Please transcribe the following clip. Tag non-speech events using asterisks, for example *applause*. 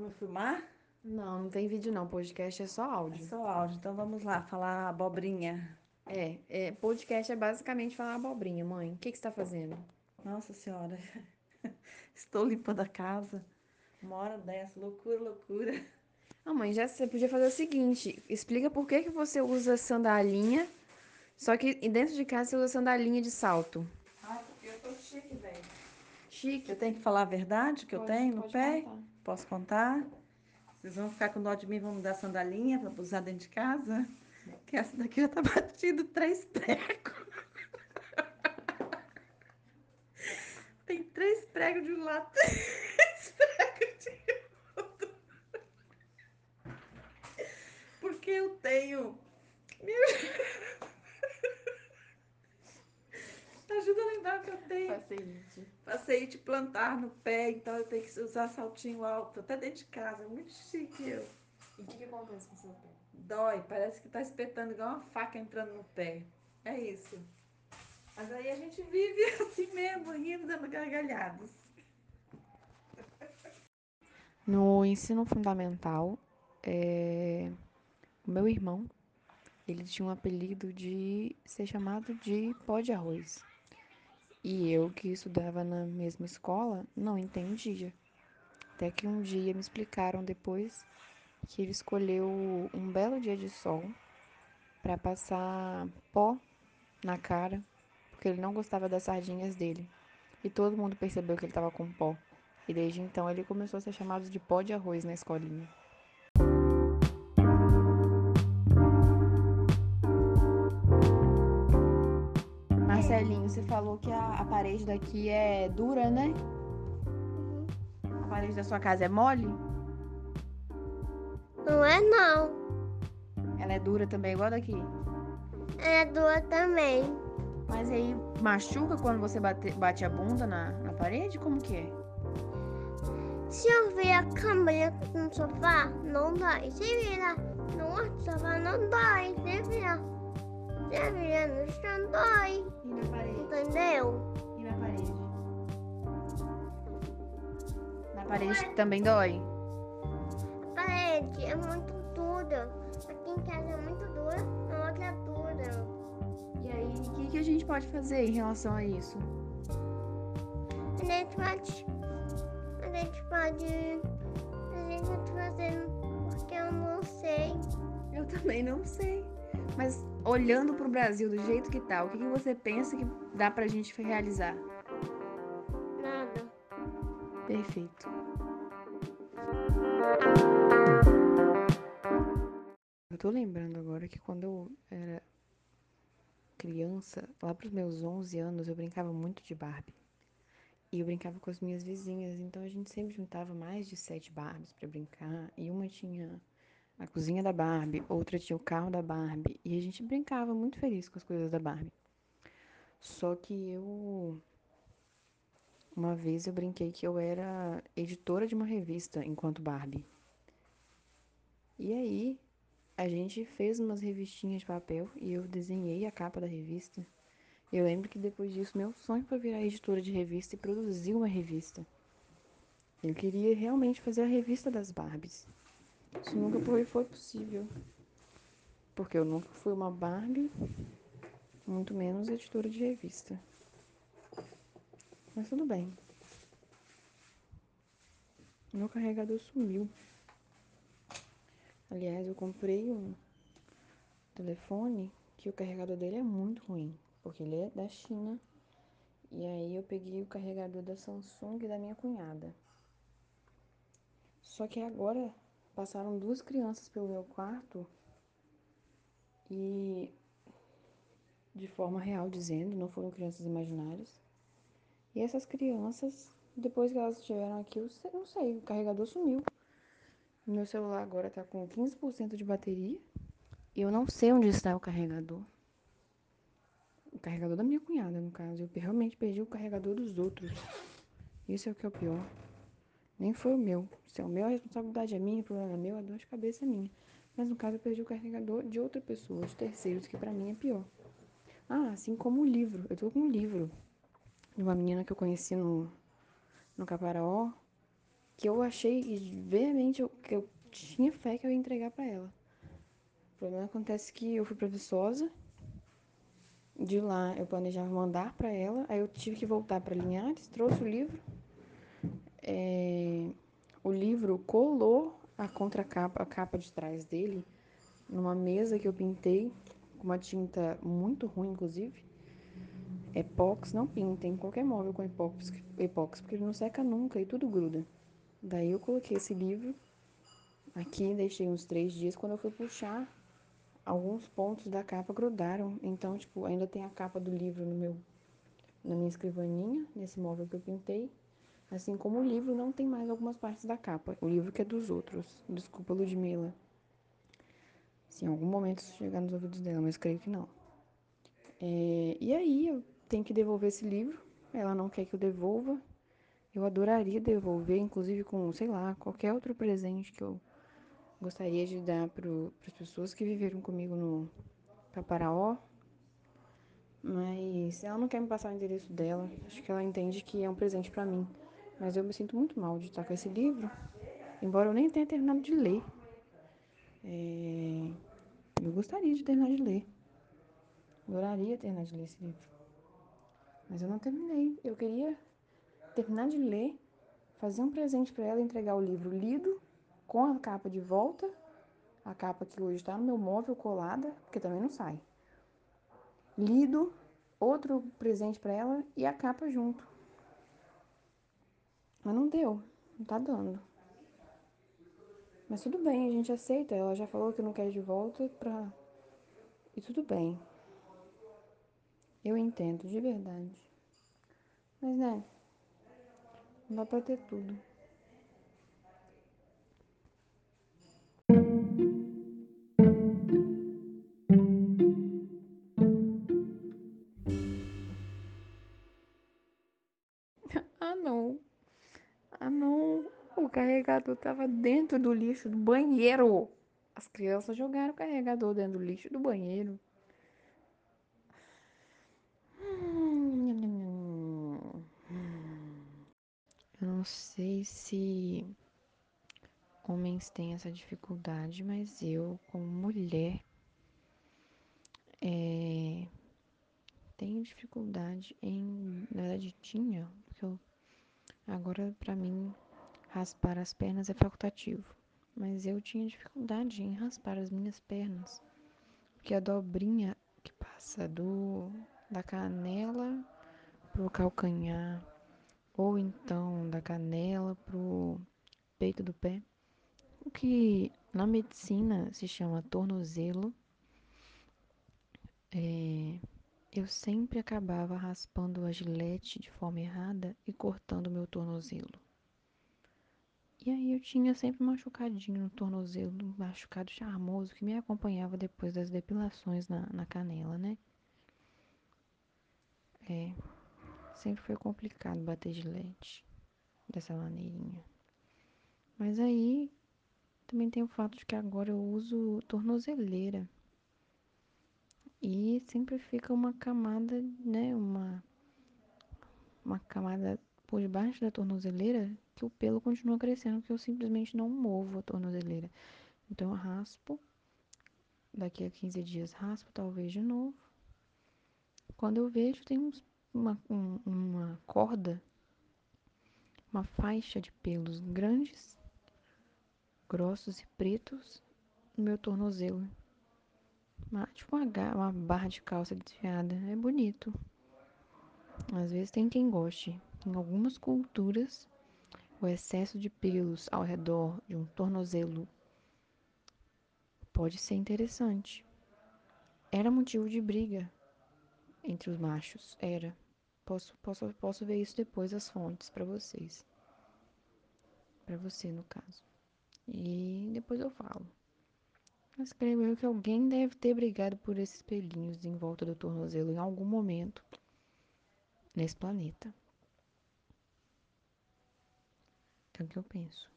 me filmar? Não, não tem vídeo não. Podcast é só É áudio. só áudio. Então vamos lá, falar abobrinha. É, é, podcast é basicamente falar abobrinha, mãe. O que que você tá fazendo? Nossa senhora. *laughs* Estou limpando a casa. Uma hora dessa, loucura, loucura. Ah, mãe, já você podia fazer o seguinte: explica por que que você usa sandalinha, só que dentro de casa você usa sandalinha de salto. Ai, porque eu tô chique, velho. Chique. Eu tenho que falar a verdade que eu Pode- tenho no pé? contar. Posso contar? Vocês vão ficar com dó de mim, vão me dar sandalinha pra usar dentro de casa? Que essa daqui já tá *laughs* batido três pregos. *laughs* Tem três pregos de um lado, *laughs* três pregos de outro. Porque eu tenho. Meu... Lembrar que eu tenho. Paciente. Passei de plantar no pé, então eu tenho que usar saltinho alto, até dentro de casa. Muito chique eu. E o que que acontece com seu pé? Dói, parece que tá espetando igual uma faca entrando no pé. É isso. Mas aí a gente vive *laughs* assim mesmo, rindo, dando gargalhadas. No ensino fundamental, é, o meu irmão, ele tinha um apelido de ser chamado de pó de arroz. E eu, que estudava na mesma escola, não entendia. Até que um dia me explicaram depois que ele escolheu um belo dia de sol para passar pó na cara, porque ele não gostava das sardinhas dele. E todo mundo percebeu que ele estava com pó. E desde então ele começou a ser chamado de pó de arroz na escolinha. Marcelinho, você falou que a, a parede daqui é dura, né? A parede da sua casa é mole? Não é não. Ela é dura também, igual daqui. É dura também. Mas aí machuca quando você bate, bate a bunda na, na parede? Como que é? Se eu vir a câmera no sofá, não dói. Se virar no outro sofá, não dói. Se virar, se virar no chão, dói. E Entendeu? E na parede? Na parede também dói? A parede é muito dura. Aqui em casa é muito dura, na outra é dura. E aí, o que, que a gente pode fazer em relação a isso? A gente pode. A gente pode. A gente pode fazer porque eu não sei. Eu também não sei. Mas olhando pro Brasil do jeito que tá, o que, que você pensa que dá pra gente realizar? Nada. Perfeito. Eu tô lembrando agora que quando eu era criança, lá pros meus 11 anos, eu brincava muito de Barbie. E eu brincava com as minhas vizinhas, então a gente sempre juntava mais de sete Barbies pra brincar. E uma tinha a cozinha da Barbie, outra tinha o carro da Barbie. E a gente brincava muito feliz com as coisas da Barbie. Só que eu uma vez eu brinquei que eu era editora de uma revista enquanto Barbie. E aí, a gente fez umas revistinhas de papel e eu desenhei a capa da revista. Eu lembro que depois disso, meu sonho foi virar editora de revista e produzir uma revista. Eu queria realmente fazer a revista das Barbies. Isso nunca foi, possível. Porque eu nunca fui uma Barbie, muito menos editora de revista. Mas tudo bem. Meu carregador sumiu. Aliás, eu comprei um telefone que o carregador dele é muito ruim, porque ele é da China. E aí eu peguei o carregador da Samsung da minha cunhada. Só que agora passaram duas crianças pelo meu quarto e de forma real dizendo, não foram crianças imaginárias. E essas crianças, depois que elas estiveram aqui, eu não sei, o carregador sumiu. Meu celular agora tá com 15% de bateria. E eu não sei onde está o carregador. O carregador da minha cunhada, no caso. Eu realmente perdi o carregador dos outros. Isso é o que é o pior. Nem foi o meu. Se é o meu, a responsabilidade é minha, o problema é meu, a dor de cabeça é minha. Mas no caso, eu perdi o carregador de outra pessoa, de terceiros, que pra mim é pior. Ah, assim como o livro. Eu tô com um livro de uma menina que eu conheci no, no Caparaó, que eu achei veemente que eu tinha fé que eu ia entregar para ela. O problema acontece que eu fui preguiçosa. De lá eu planejava mandar para ela, aí eu tive que voltar para Linhares, trouxe o livro. É, o livro colou a contracapa, a capa de trás dele, numa mesa que eu pintei com uma tinta muito ruim, inclusive. Epox, não pintem qualquer móvel com epox, epox, porque ele não seca nunca e tudo gruda. Daí eu coloquei esse livro aqui, deixei uns três dias. Quando eu fui puxar, alguns pontos da capa grudaram. Então, tipo, ainda tem a capa do livro no meu, na minha escrivaninha, nesse móvel que eu pintei. Assim como o livro não tem mais algumas partes da capa. O livro que é dos outros. Desculpa, Ludmilla. Se em algum momento chegar nos ouvidos dela, mas creio que não. É, e aí eu tenho que devolver esse livro. Ela não quer que eu devolva. Eu adoraria devolver, inclusive com, sei lá, qualquer outro presente que eu gostaria de dar para as pessoas que viveram comigo no Caparaó. Mas ela não quer me passar o endereço dela. Acho que ela entende que é um presente para mim. Mas eu me sinto muito mal de estar com esse livro, embora eu nem tenha terminado de ler. É... Eu gostaria de terminar de ler. Adoraria terminar de ler esse livro. Mas eu não terminei. Eu queria terminar de ler, fazer um presente para ela, entregar o livro lido, com a capa de volta, a capa que hoje está no meu móvel colada, porque também não sai. Lido, outro presente para ela e a capa junto. Mas não deu, não tá dando. Mas tudo bem, a gente aceita. Ela já falou que não quer de volta pra. E tudo bem. Eu entendo, de verdade. Mas né, não dá pra ter tudo. Carregador tava dentro do lixo do banheiro. As crianças jogaram o carregador dentro do lixo do banheiro. Eu não sei se homens têm essa dificuldade, mas eu, como mulher, é, tenho dificuldade em. Na verdade, tinha, porque eu, agora para mim raspar as pernas é facultativo, mas eu tinha dificuldade em raspar as minhas pernas, porque a dobrinha que passa do da canela pro calcanhar ou então da canela pro peito do pé, o que na medicina se chama tornozelo. É, eu sempre acabava raspando a gilete de forma errada e cortando meu tornozelo. E aí eu tinha sempre machucadinho no tornozelo, um machucado charmoso que me acompanhava depois das depilações na, na canela, né? É, Sempre foi complicado bater gilete dessa maneirinha. Mas aí também tem o fato de que agora eu uso tornozeleira. E sempre fica uma camada, né? Uma, uma camada por debaixo da tornozeleira que o pelo continua crescendo, que eu simplesmente não movo a tornozeleira. Então eu raspo. Daqui a 15 dias raspo talvez de novo. Quando eu vejo, tem uns uma, um, uma corda, uma faixa de pelos grandes, grossos e pretos no meu tornozelo. Uma, tipo uma, uma barra de calça desfiada. É bonito. Às vezes tem quem goste. Em algumas culturas, o excesso de pelos ao redor de um tornozelo pode ser interessante. Era motivo de briga entre os machos. Era. Posso, posso, posso ver isso depois as fontes para vocês. Para você, no caso. E depois eu falo. Mas creio eu que alguém deve ter brigado por esses pelinhos em volta do tornozelo em algum momento nesse planeta. É o que eu penso.